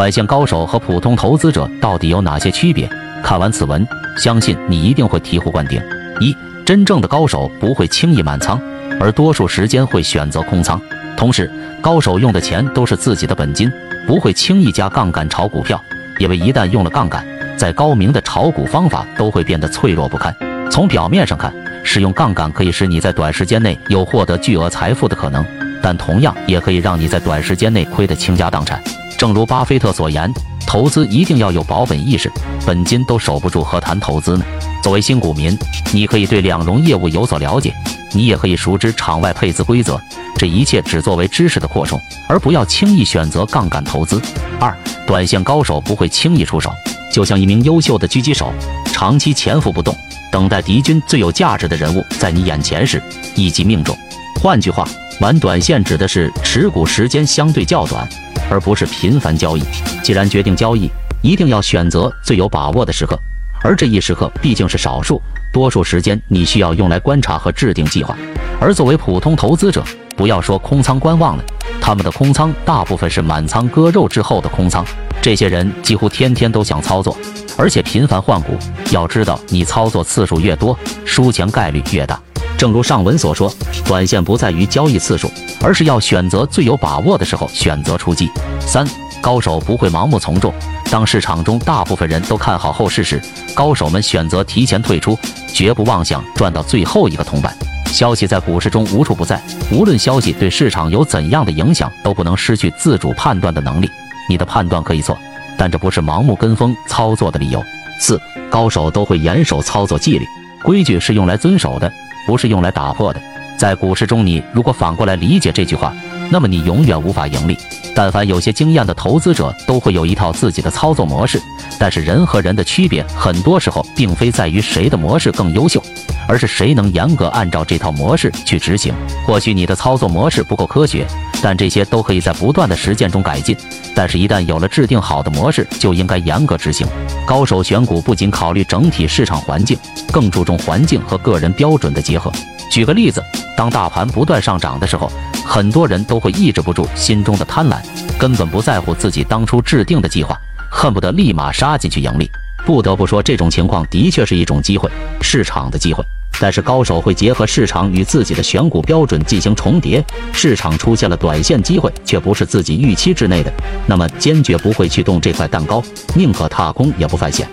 短线高手和普通投资者到底有哪些区别？看完此文，相信你一定会醍醐灌顶。一、真正的高手不会轻易满仓，而多数时间会选择空仓。同时，高手用的钱都是自己的本金，不会轻易加杠杆炒股票，因为一旦用了杠杆，再高明的炒股方法都会变得脆弱不堪。从表面上看，使用杠杆可以使你在短时间内有获得巨额财富的可能，但同样也可以让你在短时间内亏得倾家荡产。正如巴菲特所言，投资一定要有保本意识，本金都守不住，何谈投资呢？作为新股民，你可以对两融业务有所了解，你也可以熟知场外配资规则，这一切只作为知识的扩充，而不要轻易选择杠杆投资。二，短线高手不会轻易出手，就像一名优秀的狙击手，长期潜伏不动，等待敌军最有价值的人物在你眼前时一击命中。换句话，玩短线指的是持股时间相对较短。而不是频繁交易。既然决定交易，一定要选择最有把握的时刻，而这一时刻毕竟是少数，多数时间你需要用来观察和制定计划。而作为普通投资者，不要说空仓观望了，他们的空仓大部分是满仓割肉之后的空仓。这些人几乎天天都想操作，而且频繁换股。要知道，你操作次数越多，输钱概率越大。正如上文所说，短线不在于交易次数，而是要选择最有把握的时候选择出击。三高手不会盲目从众，当市场中大部分人都看好后市时，高手们选择提前退出，绝不妄想赚到最后一个铜板。消息在股市中无处不在，无论消息对市场有怎样的影响，都不能失去自主判断的能力。你的判断可以错，但这不是盲目跟风操作的理由。四高手都会严守操作纪律，规矩是用来遵守的。不是用来打破的。在股市中，你如果反过来理解这句话，那么你永远无法盈利。但凡有些经验的投资者，都会有一套自己的操作模式。但是人和人的区别，很多时候并非在于谁的模式更优秀，而是谁能严格按照这套模式去执行。或许你的操作模式不够科学，但这些都可以在不断的实践中改进。但是，一旦有了制定好的模式，就应该严格执行。高手选股不仅考虑整体市场环境，更注重环境和个人标准的结合。举个例子，当大盘不断上涨的时候，很多人都会抑制不住心中的贪婪，根本不在乎自己当初制定的计划，恨不得立马杀进去盈利。不得不说，这种情况的确是一种机会，市场的机会。但是高手会结合市场与自己的选股标准进行重叠，市场出现了短线机会，却不是自己预期之内的，那么坚决不会去动这块蛋糕，宁可踏空也不犯险。